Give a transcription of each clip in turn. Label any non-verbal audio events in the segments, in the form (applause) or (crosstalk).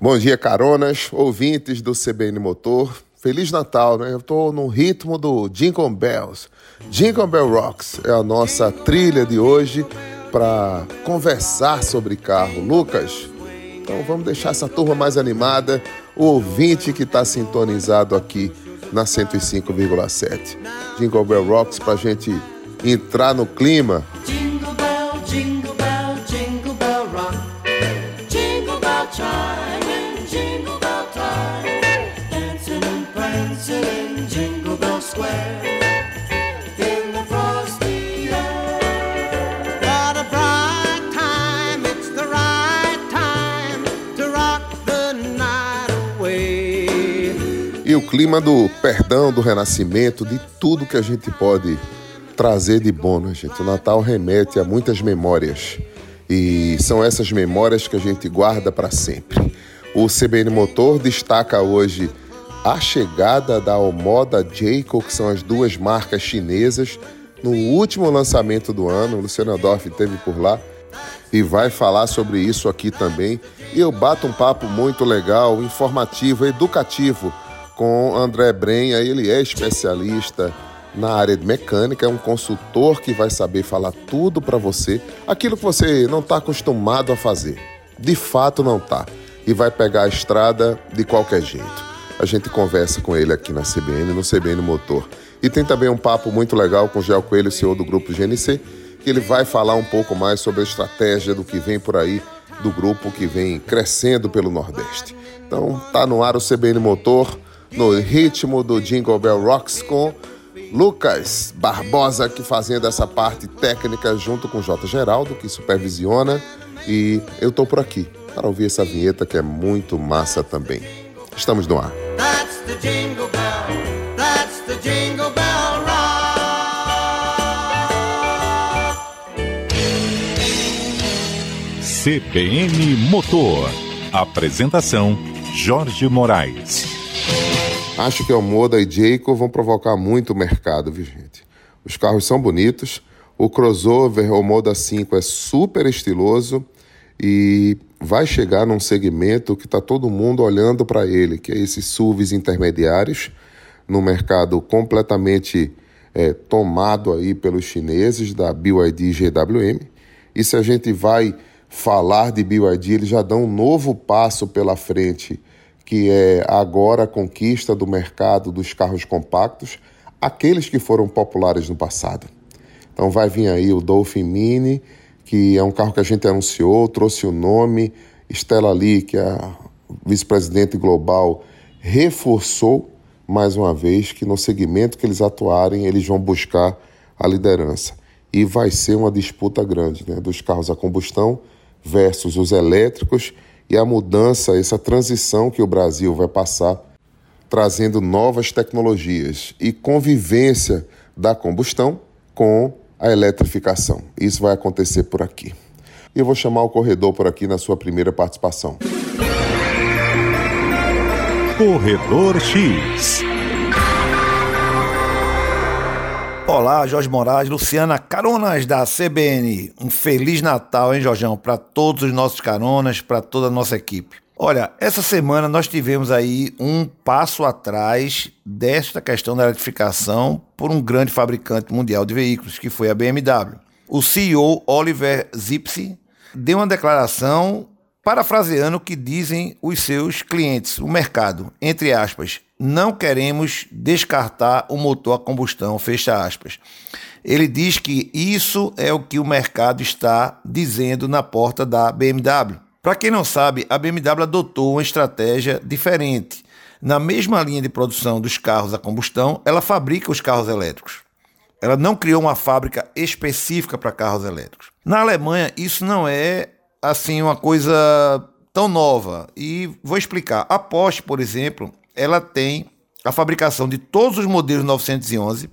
Bom dia, caronas, ouvintes do CBN Motor. Feliz Natal, né? Eu tô no ritmo do Jingle Bells. Jingle Bell Rocks é a nossa trilha de hoje para conversar sobre carro. Lucas, então vamos deixar essa turma mais animada, o ouvinte que está sintonizado aqui na 105,7. Jingle Bell Rocks para gente entrar no clima. Clima do perdão, do renascimento, de tudo que a gente pode trazer de bom, né, gente? O Natal remete a muitas memórias. E são essas memórias que a gente guarda para sempre. O CBN Motor destaca hoje a chegada da Omoda Jayco, que são as duas marcas chinesas, no último lançamento do ano. O Luciano Dorff esteve por lá e vai falar sobre isso aqui também. E eu bato um papo muito legal, informativo, educativo com André Brenha. Ele é especialista na área de mecânica, é um consultor que vai saber falar tudo para você, aquilo que você não está acostumado a fazer. De fato, não está. E vai pegar a estrada de qualquer jeito. A gente conversa com ele aqui na CBN, no CBN Motor. E tem também um papo muito legal com o Gel Coelho, CEO do grupo GNC, que ele vai falar um pouco mais sobre a estratégia do que vem por aí do grupo que vem crescendo pelo Nordeste. Então, tá no ar o CBN Motor no ritmo do Jingle Bell Rocks com Lucas Barbosa aqui fazendo essa parte técnica junto com J. Geraldo, que supervisiona. E eu tô por aqui para ouvir essa vinheta que é muito massa também. Estamos no ar. That's the jingle bell. That's the jingle bell rock. CBN Motor. Apresentação Jorge Moraes. Acho que a Moda e Jayco vão provocar muito o mercado, viu, gente? Os carros são bonitos, o crossover o Moda 5 é super estiloso e vai chegar num segmento que está todo mundo olhando para ele, que é esses SUVs intermediários, no mercado completamente é, tomado aí pelos chineses da BYD GWM. E se a gente vai falar de BYD, eles já dão um novo passo pela frente que é agora a conquista do mercado dos carros compactos, aqueles que foram populares no passado. Então vai vir aí o Dolphin Mini, que é um carro que a gente anunciou, trouxe o nome, Stella Lee, que é a vice-presidente global, reforçou mais uma vez que no segmento que eles atuarem, eles vão buscar a liderança. E vai ser uma disputa grande, né, dos carros a combustão versus os elétricos e a mudança, essa transição que o Brasil vai passar, trazendo novas tecnologias e convivência da combustão com a eletrificação. Isso vai acontecer por aqui. E eu vou chamar o corredor por aqui na sua primeira participação. Corredor X. Olá, Jorge Moraes, Luciana, caronas da CBN. Um feliz Natal, hein, Jorgão, para todos os nossos caronas, para toda a nossa equipe. Olha, essa semana nós tivemos aí um passo atrás desta questão da eletrificação por um grande fabricante mundial de veículos, que foi a BMW. O CEO Oliver Zipse deu uma declaração parafraseando o que dizem os seus clientes, o mercado, entre aspas, não queremos descartar o motor a combustão, fecha aspas. Ele diz que isso é o que o mercado está dizendo na porta da BMW. Para quem não sabe, a BMW adotou uma estratégia diferente. Na mesma linha de produção dos carros a combustão, ela fabrica os carros elétricos. Ela não criou uma fábrica específica para carros elétricos. Na Alemanha, isso não é assim uma coisa tão nova. E vou explicar. A Porsche, por exemplo, ela tem a fabricação de todos os modelos 911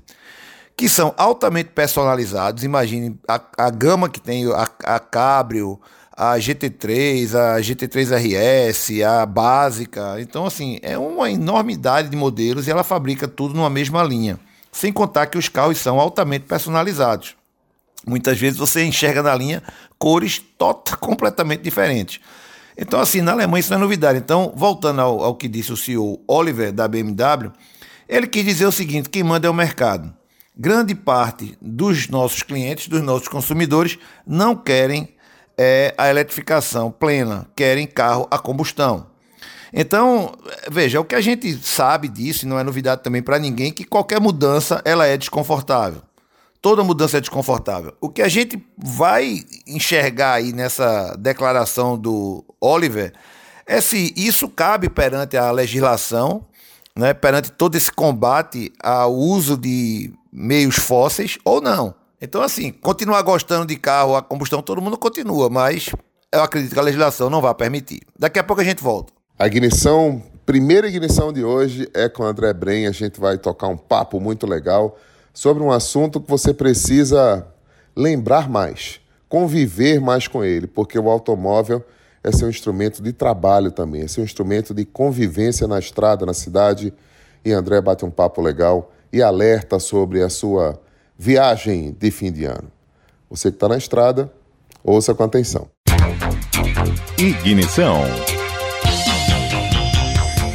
que são altamente personalizados. Imagine a, a gama que tem a, a Cabrio, a GT3, a GT3 RS, a básica. Então, assim, é uma enormidade de modelos e ela fabrica tudo numa mesma linha. Sem contar que os carros são altamente personalizados. Muitas vezes você enxerga na linha cores tota, (laughs) completamente diferentes. Então, assim, na Alemanha isso não é novidade. Então, voltando ao, ao que disse o CEO Oliver da BMW, ele quis dizer o seguinte: quem manda é o mercado. Grande parte dos nossos clientes, dos nossos consumidores, não querem é, a eletrificação plena, querem carro a combustão. Então, veja, o que a gente sabe disso, e não é novidade também para ninguém, que qualquer mudança ela é desconfortável. Toda mudança é desconfortável. O que a gente vai enxergar aí nessa declaração do Oliver é se isso cabe perante a legislação, né, perante todo esse combate ao uso de meios fósseis ou não. Então, assim, continuar gostando de carro a combustão, todo mundo continua, mas eu acredito que a legislação não vai permitir. Daqui a pouco a gente volta. A ignição, primeira ignição de hoje é com o André Bren. A gente vai tocar um papo muito legal sobre um assunto que você precisa lembrar mais, conviver mais com ele, porque o automóvel é seu instrumento de trabalho também, é seu instrumento de convivência na estrada, na cidade. E André bate um papo legal e alerta sobre a sua viagem de fim de ano. Você que está na estrada, ouça com atenção. Ignição.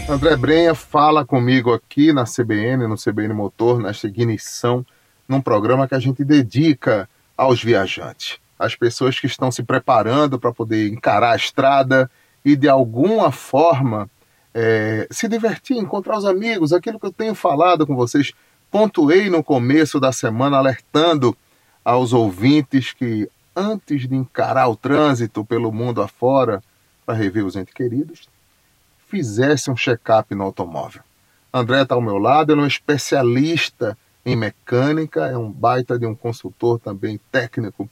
André Brenha fala comigo aqui na CBN, no CBN Motor, nesta ignição, num programa que a gente dedica aos viajantes, às pessoas que estão se preparando para poder encarar a estrada e de alguma forma é, se divertir, encontrar os amigos, aquilo que eu tenho falado com vocês. Pontuei no começo da semana alertando aos ouvintes que antes de encarar o trânsito pelo mundo afora para rever os entes queridos, fizesse um check-up no automóvel. André está ao meu lado, ele é um especialista em mecânica, é um baita de um consultor também técnico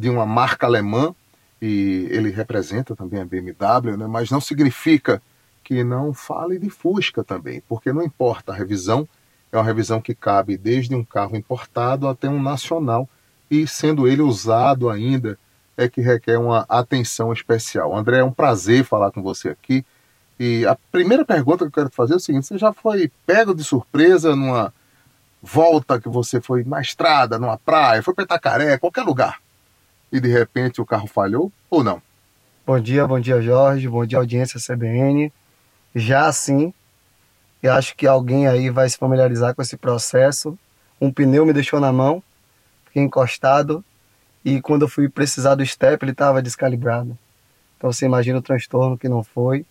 de uma marca alemã e ele representa também a BMW, né? mas não significa que não fale de Fusca também, porque não importa a revisão, é uma revisão que cabe desde um carro importado até um nacional e sendo ele usado ainda é que requer uma atenção especial. André, é um prazer falar com você aqui. E a primeira pergunta que eu quero te fazer é o seguinte: você já foi pego de surpresa numa volta que você foi na estrada, numa praia, foi para Itacaré, qualquer lugar, e de repente o carro falhou ou não? Bom dia, bom dia Jorge, bom dia audiência CBN. Já sim, eu acho que alguém aí vai se familiarizar com esse processo. Um pneu me deixou na mão, fiquei encostado e quando eu fui precisar do step ele estava descalibrado. Então você imagina o transtorno que não foi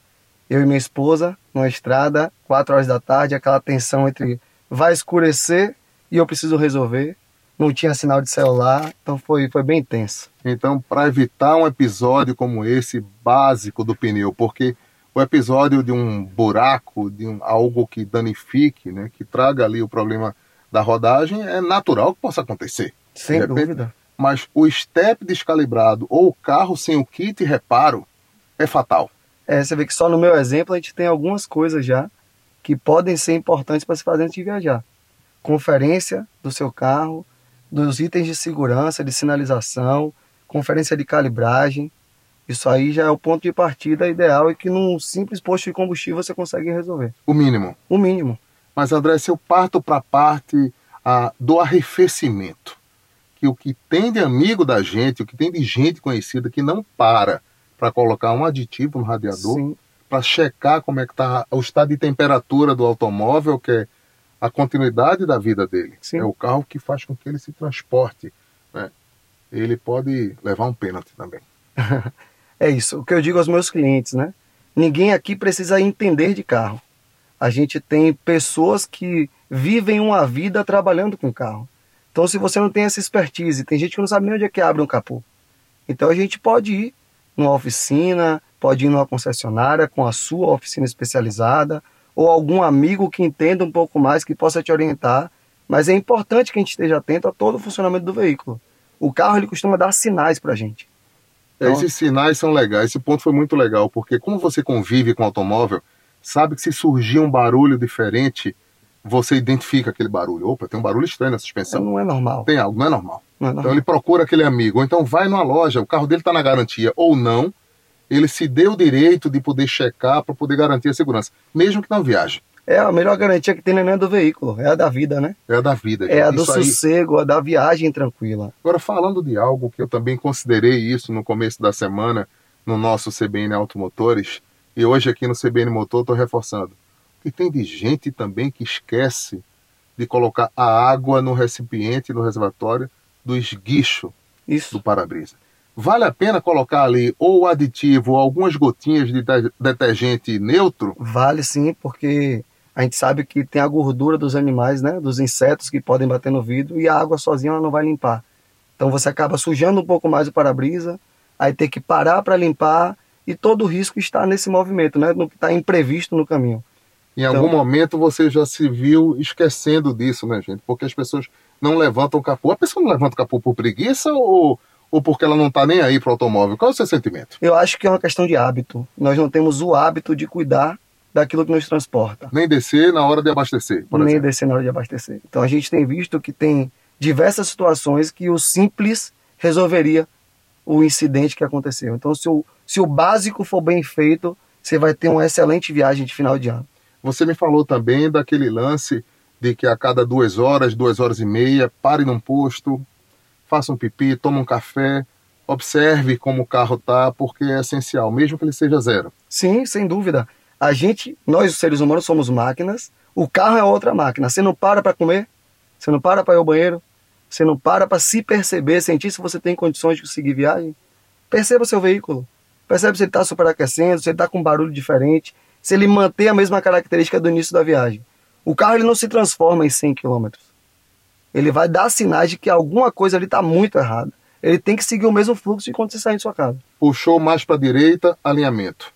eu e minha esposa, numa estrada, quatro horas da tarde, aquela tensão entre vai escurecer e eu preciso resolver. Não tinha sinal de celular, então foi, foi bem tenso. Então, para evitar um episódio como esse, básico do pneu, porque o episódio de um buraco, de um, algo que danifique, né, que traga ali o problema da rodagem, é natural que possa acontecer. Sem repente, dúvida. Mas o step descalibrado ou o carro sem o kit reparo é fatal. É, você vê que só no meu exemplo a gente tem algumas coisas já que podem ser importantes para se fazer antes de viajar. Conferência do seu carro, dos itens de segurança, de sinalização, conferência de calibragem. Isso aí já é o ponto de partida ideal e que num simples posto de combustível você consegue resolver. O mínimo. O mínimo. Mas André, se eu parto para a parte ah, do arrefecimento, que o que tem de amigo da gente, o que tem de gente conhecida que não para para colocar um aditivo no radiador, para checar como é que está o estado de temperatura do automóvel, que é a continuidade da vida dele. Sim. É o carro que faz com que ele se transporte. Né? Ele pode levar um pênalti também. (laughs) é isso. O que eu digo aos meus clientes, né? Ninguém aqui precisa entender de carro. A gente tem pessoas que vivem uma vida trabalhando com carro. Então, se você não tem essa expertise, tem gente que não sabe nem onde é que abre um capô. Então, a gente pode ir numa oficina, pode ir numa concessionária com a sua oficina especializada, ou algum amigo que entenda um pouco mais, que possa te orientar. Mas é importante que a gente esteja atento a todo o funcionamento do veículo. O carro ele costuma dar sinais para a gente. É, então... Esses sinais são legais. Esse ponto foi muito legal, porque como você convive com o automóvel, sabe que se surgir um barulho diferente, você identifica aquele barulho. Opa, tem um barulho estranho na suspensão. Não é normal. Tem algo, não é normal. Não é normal. Então ele procura aquele amigo. Ou então vai numa loja, o carro dele está na garantia ou não. Ele se deu o direito de poder checar para poder garantir a segurança, mesmo que não viaje. É a melhor garantia que tem não é do veículo, é a da vida, né? É a da vida. Gente. É a do isso sossego, aí... a da viagem tranquila. Agora, falando de algo que eu também considerei isso no começo da semana, no nosso CBN Automotores, e hoje aqui no CBN Motor estou reforçando. E tem de gente também que esquece de colocar a água no recipiente, no reservatório, do esguicho Isso. do para-brisa. Vale a pena colocar ali ou aditivo ou algumas gotinhas de de- detergente neutro? Vale sim, porque a gente sabe que tem a gordura dos animais, né? Dos insetos que podem bater no vidro e a água sozinha ela não vai limpar. Então você acaba sujando um pouco mais o para-brisa, aí tem que parar para limpar e todo o risco está nesse movimento, né? No que está imprevisto no caminho. Em Então- algum momento você já se viu esquecendo disso, né, gente? Porque as pessoas não levantam o capô. A pessoa não levanta o capô por preguiça ou, ou porque ela não está nem aí para o automóvel? Qual é o seu sentimento? Eu acho que é uma questão de hábito. Nós não temos o hábito de cuidar daquilo que nos transporta. Nem descer na hora de abastecer, nem exemplo. descer na hora de abastecer. Então a gente tem visto que tem diversas situações que o simples resolveria o incidente que aconteceu. Então se o, se o básico for bem feito, você vai ter uma excelente viagem de final de ano. Você me falou também daquele lance de que a cada duas horas, duas horas e meia, pare num posto, faça um pipi, tome um café, observe como o carro tá, porque é essencial, mesmo que ele seja zero. Sim, sem dúvida. A gente, nós os seres humanos somos máquinas, o carro é outra máquina. Você não para para comer, você não para para ir ao banheiro, você não para para se perceber, sentir se você tem condições de conseguir viagem. Perceba o seu veículo. Percebe se ele está superaquecendo, se ele está com um barulho diferente, se ele mantém a mesma característica do início da viagem. O carro ele não se transforma em 100 km. Ele vai dar sinais de que alguma coisa ali está muito errada. Ele tem que seguir o mesmo fluxo de quando você sai de sua casa. Puxou mais para a direita, alinhamento.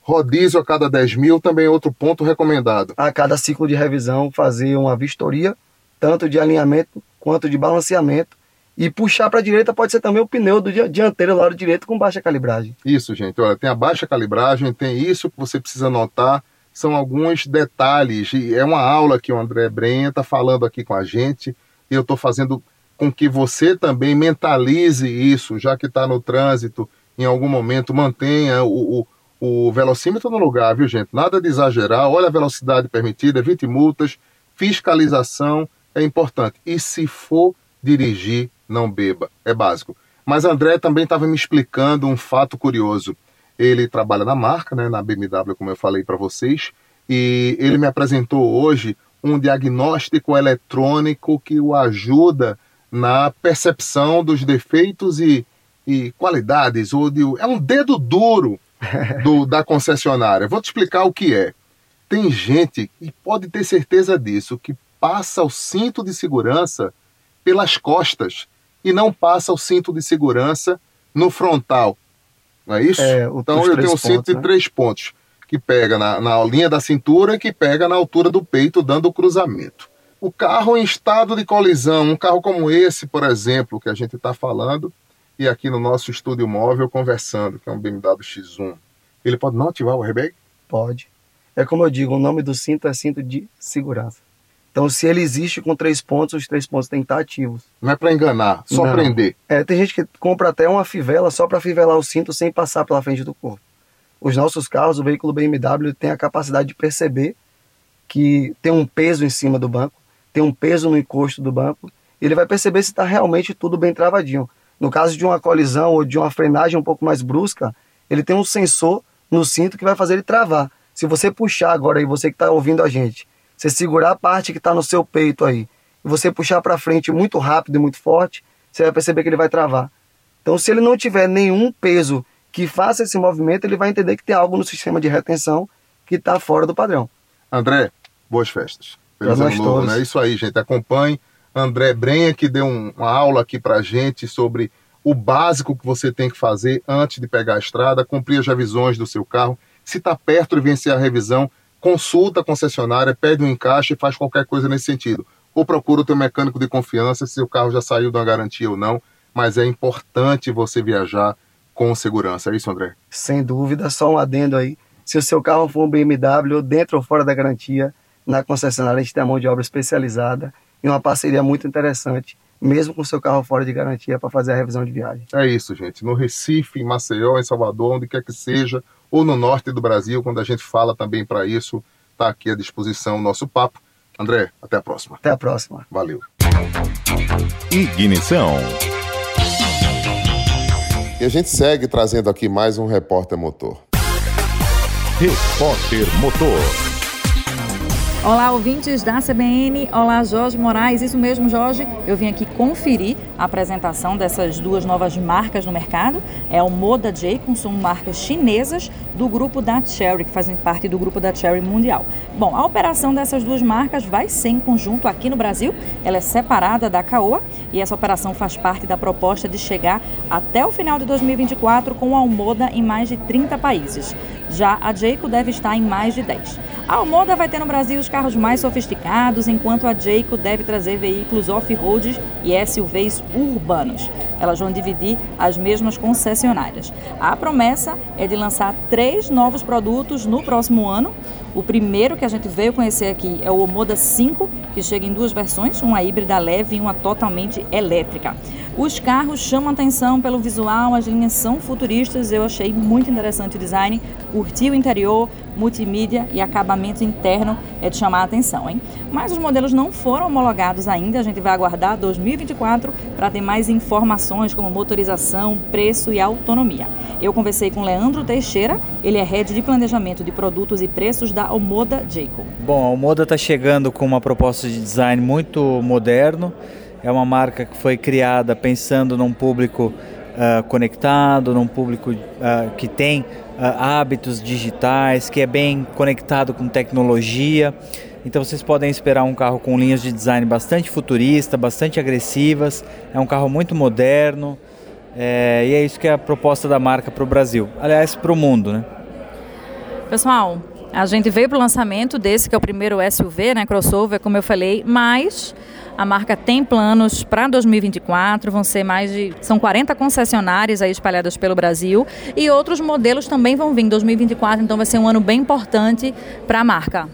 Rodízio a cada 10 mil também é outro ponto recomendado. a cada ciclo de revisão fazer uma vistoria, tanto de alinhamento quanto de balanceamento. E puxar para a direita pode ser também o pneu do dia- dianteiro do lado direito com baixa calibragem. Isso, gente. Olha, tem a baixa calibragem, tem isso que você precisa notar. São alguns detalhes. E é uma aula que o André Brenha está falando aqui com a gente. Eu estou fazendo com que você também mentalize isso, já que está no trânsito, em algum momento, mantenha o, o, o velocímetro no lugar, viu, gente? Nada de exagerar. Olha a velocidade permitida, evite multas, fiscalização é importante. E se for dirigir, não beba. É básico. Mas André também estava me explicando um fato curioso. Ele trabalha na marca, né, na BMW, como eu falei para vocês, e ele me apresentou hoje um diagnóstico eletrônico que o ajuda na percepção dos defeitos e, e qualidades. Ou de, é um dedo duro (laughs) do, da concessionária. Vou te explicar o que é. Tem gente, e pode ter certeza disso, que passa o cinto de segurança pelas costas e não passa o cinto de segurança no frontal. Não é isso? É, então eu tenho um cinto pontos, de né? três pontos, que pega na, na linha da cintura e que pega na altura do peito, dando o cruzamento. O carro em estado de colisão, um carro como esse, por exemplo, que a gente está falando, e aqui no nosso estúdio móvel conversando, que é um BMW X1, ele pode não ativar o airbag? Pode. É como eu digo, o nome do cinto é cinto de segurança. Então, se ele existe com três pontos, os três pontos têm que estar ativos. Não é para enganar, só Não. prender. É, tem gente que compra até uma fivela só para fivelar o cinto sem passar pela frente do corpo. Os nossos carros, o veículo BMW tem a capacidade de perceber que tem um peso em cima do banco, tem um peso no encosto do banco, e ele vai perceber se está realmente tudo bem travadinho. No caso de uma colisão ou de uma frenagem um pouco mais brusca, ele tem um sensor no cinto que vai fazer ele travar. Se você puxar agora aí, você que está ouvindo a gente, você segurar a parte que está no seu peito aí, e você puxar para frente muito rápido e muito forte, você vai perceber que ele vai travar. Então, se ele não tiver nenhum peso que faça esse movimento, ele vai entender que tem algo no sistema de retenção que está fora do padrão. André, boas festas. Feliz ano novo, né? Isso aí, gente. Acompanhe. André Brenha, que deu um- uma aula aqui pra gente sobre o básico que você tem que fazer antes de pegar a estrada, cumprir as revisões do seu carro. Se está perto de vencer a revisão, consulta a concessionária, pede um encaixe e faz qualquer coisa nesse sentido. Ou procura o teu mecânico de confiança se o carro já saiu de uma garantia ou não. Mas é importante você viajar com segurança. É isso, André? Sem dúvida, só um adendo aí. Se o seu carro for um BMW, dentro ou fora da garantia, na concessionária a gente tem a mão de obra especializada e uma parceria muito interessante, mesmo com o seu carro fora de garantia, para fazer a revisão de viagem. É isso, gente. No Recife, em Maceió, em Salvador, onde quer que seja, ou no norte do Brasil, quando a gente fala também para isso, está aqui à disposição o nosso papo. André, até a próxima. Até a próxima. Valeu. Ignição. E a gente segue trazendo aqui mais um Repórter Motor. Repórter Motor. Olá, ouvintes da CBN. Olá, Jorge Moraes. Isso mesmo, Jorge. Eu vim aqui conferir a apresentação dessas duas novas marcas no mercado. É o Moda Jacon, são marcas chinesas do grupo da Cherry, que fazem parte do grupo da Cherry Mundial. Bom, a operação dessas duas marcas vai ser em conjunto aqui no Brasil. Ela é separada da Caoa e essa operação faz parte da proposta de chegar até o final de 2024 com a Almoda em mais de 30 países. Já a Jayco deve estar em mais de 10. A Almoda vai ter no Brasil os carros mais sofisticados, enquanto a Jayco deve trazer veículos off-road e SUVs urbanos. Elas vão dividir as mesmas concessionárias. A promessa é de lançar três novos produtos no próximo ano. O primeiro que a gente veio conhecer aqui é o Omoda 5, que chega em duas versões, uma híbrida leve e uma totalmente elétrica. Os carros chamam atenção pelo visual, as linhas são futuristas, eu achei muito interessante o design, curti o interior, multimídia e acabamento interno é de chamar a atenção, hein? Mas os modelos não foram homologados ainda, a gente vai aguardar 2024 para ter mais informações como motorização, preço e autonomia. Eu conversei com Leandro Teixeira, ele é head de planejamento de produtos e preços da Omoda Jacob. Bom, a Omoda está chegando com uma proposta de design muito moderno, é uma marca que foi criada pensando num público uh, conectado, num público uh, que tem uh, hábitos digitais, que é bem conectado com tecnologia. Então vocês podem esperar um carro com linhas de design bastante futurista, bastante agressivas. É um carro muito moderno. É, e é isso que é a proposta da marca para o Brasil. Aliás, para o mundo, né? Pessoal, a gente veio para o lançamento desse que é o primeiro SUV, né, crossover, como eu falei, mas a marca tem planos para 2024, vão ser mais de. São 40 concessionárias aí espalhadas pelo Brasil e outros modelos também vão vir em 2024, então vai ser um ano bem importante para a marca.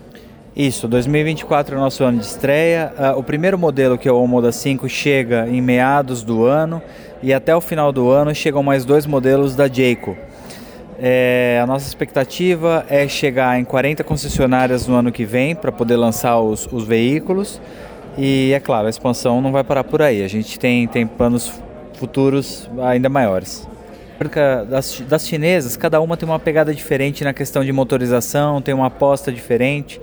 Isso, 2024 é o nosso ano de estreia. Uh, o primeiro modelo, que é o Moda 5, chega em meados do ano e até o final do ano chegam mais dois modelos da Jayco. É, a nossa expectativa é chegar em 40 concessionárias no ano que vem para poder lançar os, os veículos. E é claro, a expansão não vai parar por aí. A gente tem, tem planos futuros ainda maiores. Das, das chinesas, cada uma tem uma pegada diferente na questão de motorização, tem uma aposta diferente.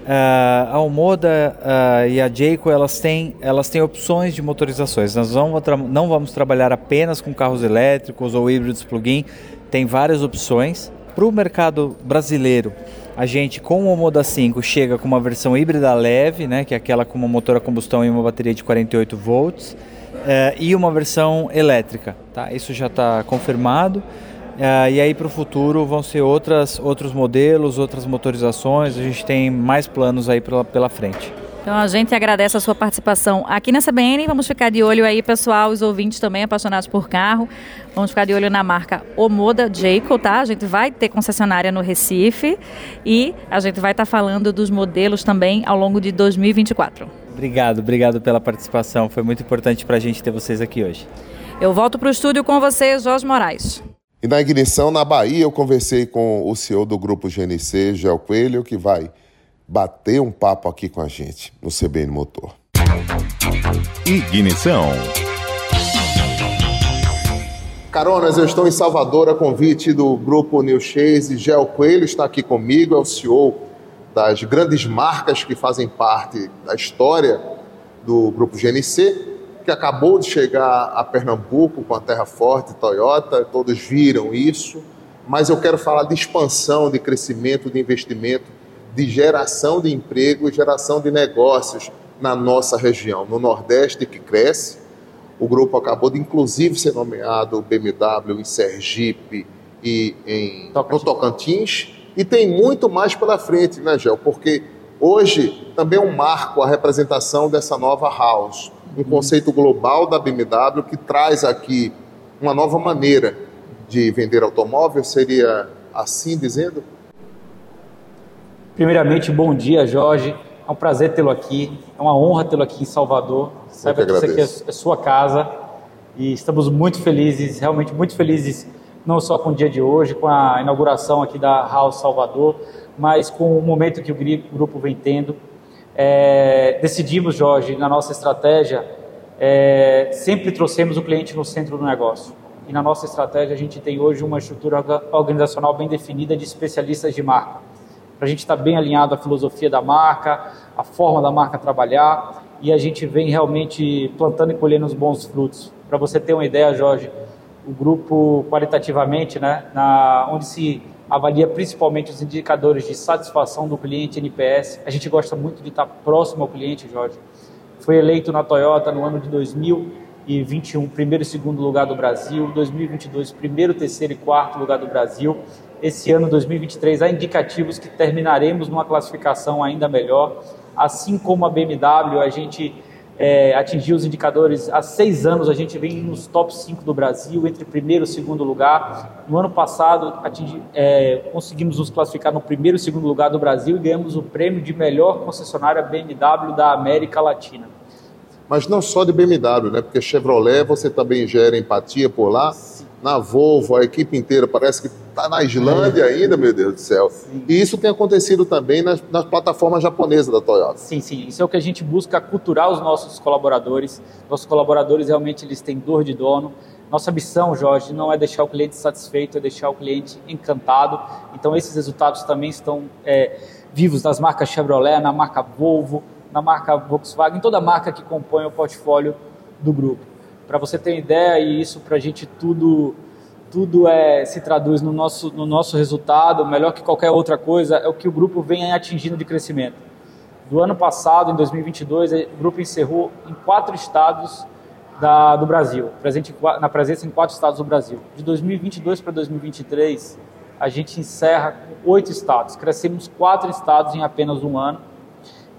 Uh, a Omoda uh, e a Jayco elas têm, elas têm opções de motorizações. Nós não, não vamos trabalhar apenas com carros elétricos ou híbridos plug-in, tem várias opções. Para o mercado brasileiro, a gente com o Moda 5 chega com uma versão híbrida leve, né, que é aquela com uma motor a combustão e uma bateria de 48 volts, uh, e uma versão elétrica. Tá? Isso já está confirmado. Uh, e aí para o futuro vão ser outras, outros modelos, outras motorizações. A gente tem mais planos aí pela, pela frente. Então a gente agradece a sua participação aqui nessa BN. Vamos ficar de olho aí, pessoal, os ouvintes também apaixonados por carro. Vamos ficar de olho na marca Omoda Jayco, tá? A gente vai ter concessionária no Recife e a gente vai estar tá falando dos modelos também ao longo de 2024. Obrigado, obrigado pela participação. Foi muito importante para a gente ter vocês aqui hoje. Eu volto para o estúdio com vocês, Jorge Moraes. E na ignição, na Bahia, eu conversei com o CEO do grupo GNC, Gel Coelho, que vai bater um papo aqui com a gente no CBN Motor. Ignição. Caronas, eu estou em Salvador a convite do grupo New Chase. Gel Coelho está aqui comigo, é o CEO das grandes marcas que fazem parte da história do grupo GNC, que acabou de chegar a Pernambuco com a Terra Forte Toyota, todos viram isso, mas eu quero falar de expansão, de crescimento, de investimento de geração de emprego e geração de negócios na nossa região, no Nordeste que cresce. O grupo acabou de, inclusive, ser nomeado BMW em Sergipe e em Tocantins. no Tocantins. E tem muito mais pela frente, né, Gel? Porque hoje também é um marco a representação dessa nova house, um conceito global da BMW que traz aqui uma nova maneira de vender automóvel, seria assim dizendo? Primeiramente, bom dia, Jorge. É um prazer tê-lo aqui. É uma honra tê-lo aqui em Salvador. Saiba que, isso aqui é, é sua casa. E estamos muito felizes, realmente muito felizes, não só com o dia de hoje, com a inauguração aqui da House Salvador, mas com o momento que o grupo vem tendo. É, decidimos, Jorge, na nossa estratégia, é, sempre trouxemos o cliente no centro do negócio. e na nossa estratégia a gente tem hoje uma estrutura organizacional bem definida de especialistas de marca. Para a gente estar tá bem alinhado à filosofia da marca, a forma da marca trabalhar e a gente vem realmente plantando e colhendo os bons frutos. Para você ter uma ideia, Jorge, o grupo qualitativamente, né, na, onde se avalia principalmente os indicadores de satisfação do cliente NPS. A gente gosta muito de estar tá próximo ao cliente, Jorge. Foi eleito na Toyota no ano de 2000 2021, primeiro e segundo lugar do Brasil, 2022, primeiro, terceiro e quarto lugar do Brasil. Esse ano, 2023, há indicativos que terminaremos numa classificação ainda melhor. Assim como a BMW, a gente é, atingiu os indicadores há seis anos, a gente vem nos top 5 do Brasil, entre primeiro e segundo lugar. No ano passado, atingi, é, conseguimos nos classificar no primeiro e segundo lugar do Brasil e ganhamos o prêmio de melhor concessionária BMW da América Latina mas não só de BMW, né? Porque Chevrolet você também gera empatia por lá. Na Volvo, a equipe inteira parece que está na Islândia é. ainda, meu Deus do céu. Sim. E isso tem acontecido também nas, nas plataformas japonesas da Toyota. Sim, sim. Isso é o que a gente busca culturar os nossos colaboradores. Nossos colaboradores realmente eles têm dor de dono. Nossa missão, Jorge, não é deixar o cliente satisfeito, é deixar o cliente encantado. Então, esses resultados também estão é, vivos nas marcas Chevrolet, na marca Volvo, na marca Volkswagen, toda marca que compõe o portfólio do grupo. Para você ter ideia, e isso para a gente tudo tudo é, se traduz no nosso, no nosso resultado, melhor que qualquer outra coisa, é o que o grupo vem atingindo de crescimento. Do ano passado, em 2022, o grupo encerrou em quatro estados da, do Brasil, presente, na presença em quatro estados do Brasil. De 2022 para 2023, a gente encerra com oito estados. Crescemos quatro estados em apenas um ano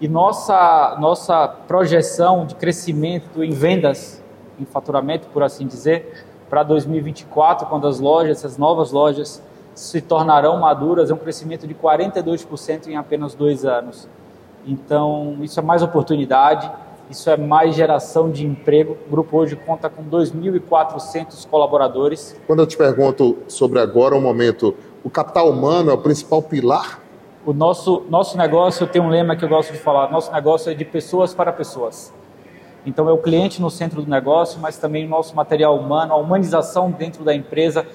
e nossa, nossa projeção de crescimento em vendas, em faturamento, por assim dizer, para 2024, quando as lojas, as novas lojas se tornarão maduras, é um crescimento de 42% em apenas dois anos. Então, isso é mais oportunidade, isso é mais geração de emprego. O grupo hoje conta com 2.400 colaboradores. Quando eu te pergunto sobre agora o momento, o capital humano é o principal pilar o nosso, nosso negócio tem um lema que eu gosto de falar: nosso negócio é de pessoas para pessoas. Então é o cliente no centro do negócio, mas também o nosso material humano, a humanização dentro da empresa,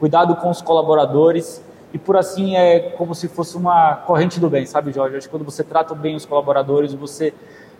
cuidado com os colaboradores e por assim é como se fosse uma corrente do bem, sabe, Jorge? Acho que quando você trata bem os colaboradores, você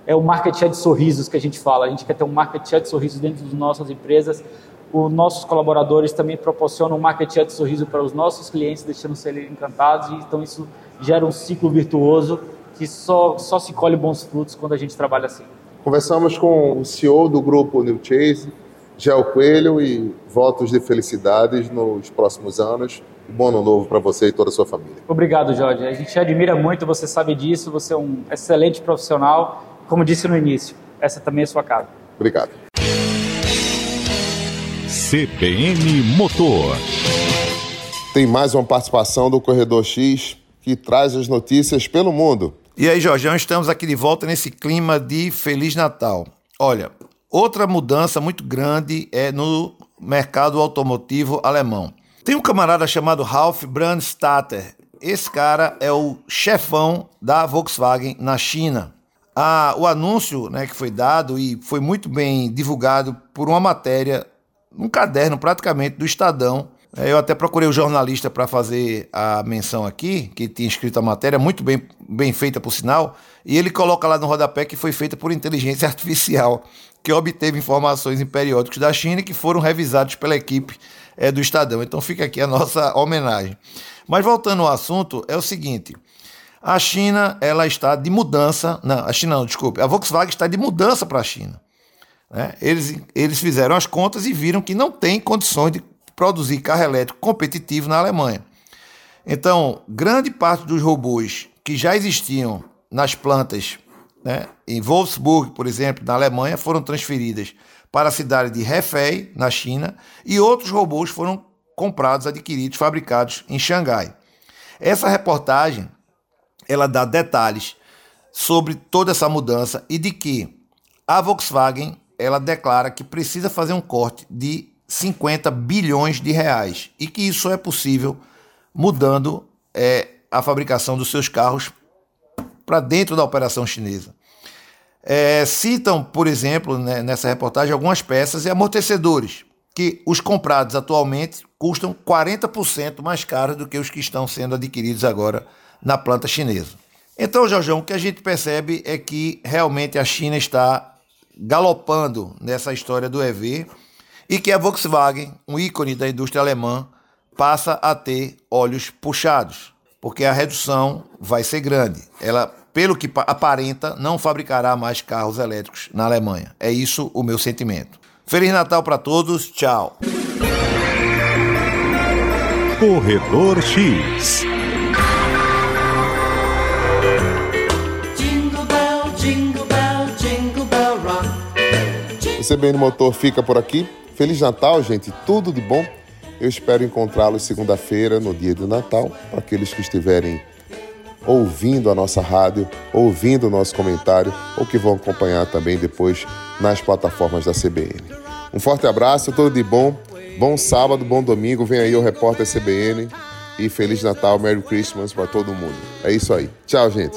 é o marketing de sorrisos que a gente fala. A gente quer ter um marketing de sorrisos dentro das nossas empresas. Os nossos colaboradores também proporcionam um marketing de sorriso para os nossos clientes, deixando se eles encantados. Então isso gera um ciclo virtuoso que só, só se colhe bons frutos quando a gente trabalha assim. Conversamos com o CEO do grupo New Chase, Gel Coelho, e votos de felicidades nos próximos anos. Um bom ano novo para você e toda a sua família. Obrigado, Jorge. A gente te admira muito, você sabe disso, você é um excelente profissional. Como disse no início, essa também é a sua casa. Obrigado. CBN Motor. Tem mais uma participação do Corredor X que traz as notícias pelo mundo. E aí, Jorgeão, estamos aqui de volta nesse clima de Feliz Natal. Olha, outra mudança muito grande é no mercado automotivo alemão. Tem um camarada chamado Ralf Brandstatter. Esse cara é o chefão da Volkswagen na China. Ah, o anúncio né, que foi dado e foi muito bem divulgado por uma matéria, um caderno praticamente do Estadão, eu até procurei o jornalista para fazer a menção aqui, que tinha escrito a matéria, muito bem, bem feita por sinal, e ele coloca lá no rodapé que foi feita por inteligência (laughs) artificial, que obteve informações em periódicos da China que foram revisados pela equipe é, do Estadão. Então fica aqui a nossa homenagem. Mas voltando ao assunto, é o seguinte. A China ela está de mudança. Não, a China não, desculpe. A Volkswagen está de mudança para a China. Né? Eles, eles fizeram as contas e viram que não tem condições de produzir carro elétrico competitivo na Alemanha. Então, grande parte dos robôs que já existiam nas plantas né, em Wolfsburg, por exemplo, na Alemanha, foram transferidas para a cidade de Hefei, na China, e outros robôs foram comprados, adquiridos, fabricados em Xangai. Essa reportagem ela dá detalhes sobre toda essa mudança e de que a Volkswagen ela declara que precisa fazer um corte de 50 bilhões de reais e que isso é possível mudando é, a fabricação dos seus carros para dentro da operação chinesa. É, citam, por exemplo, né, nessa reportagem, algumas peças e amortecedores que os comprados atualmente custam 40% mais caros do que os que estão sendo adquiridos agora na planta chinesa. Então, Jorjão, o que a gente percebe é que realmente a China está galopando nessa história do EV e que a Volkswagen, um ícone da indústria alemã, passa a ter olhos puxados, porque a redução vai ser grande. Ela, pelo que aparenta, não fabricará mais carros elétricos na Alemanha. É isso o meu sentimento. Feliz Natal para todos, tchau. Corredor X. O CBN Motor fica por aqui. Feliz Natal, gente. Tudo de bom. Eu espero encontrá-los segunda-feira, no dia do Natal, para aqueles que estiverem ouvindo a nossa rádio, ouvindo o nosso comentário ou que vão acompanhar também depois nas plataformas da CBN. Um forte abraço, tudo de bom. Bom sábado, bom domingo. Vem aí o repórter CBN e Feliz Natal, Merry Christmas para todo mundo. É isso aí. Tchau, gente.